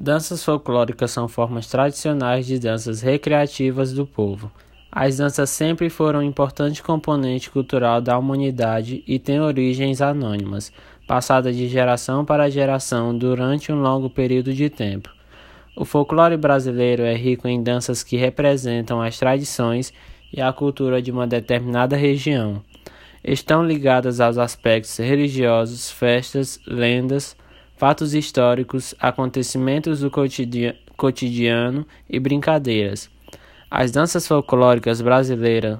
Danças folclóricas são formas tradicionais de danças recreativas do povo. As danças sempre foram um importante componente cultural da humanidade e têm origens anônimas, passadas de geração para geração durante um longo período de tempo. O folclore brasileiro é rico em danças que representam as tradições e a cultura de uma determinada região. Estão ligadas aos aspectos religiosos, festas, lendas, fatos históricos, acontecimentos do cotidiano e brincadeiras. As danças folclóricas brasileiras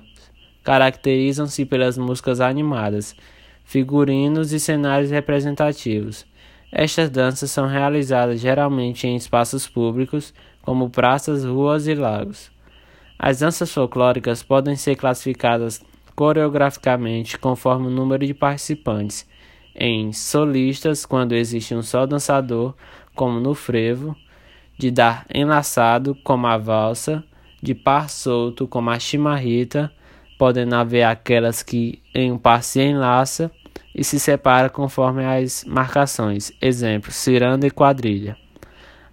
caracterizam-se pelas músicas animadas, figurinos e cenários representativos. Estas danças são realizadas geralmente em espaços públicos, como praças, ruas e lagos. As danças folclóricas podem ser classificadas coreograficamente conforme o número de participantes em solistas quando existe um só dançador, como no frevo, de dar enlaçado, como a valsa, de par solto, como a chimarrita, podendo haver aquelas que em um par se enlaça e se separa conforme as marcações, exemplo, ciranda e quadrilha.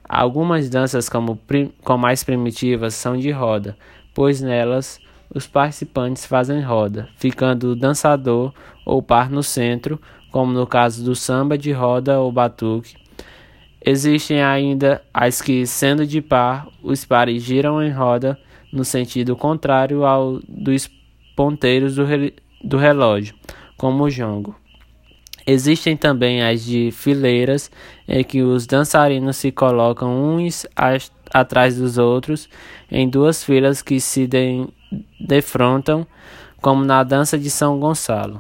Algumas danças, como, como mais primitivas, são de roda, pois nelas os participantes fazem roda, ficando o dançador ou par no centro, como no caso do samba de roda ou batuque. Existem ainda as que, sendo de par, os pares giram em roda no sentido contrário ao dos ponteiros do, do relógio, como o jongo. Existem também as de fileiras, em que os dançarinos se colocam uns atrás dos outros em duas filas que se de defrontam, como na dança de São Gonçalo.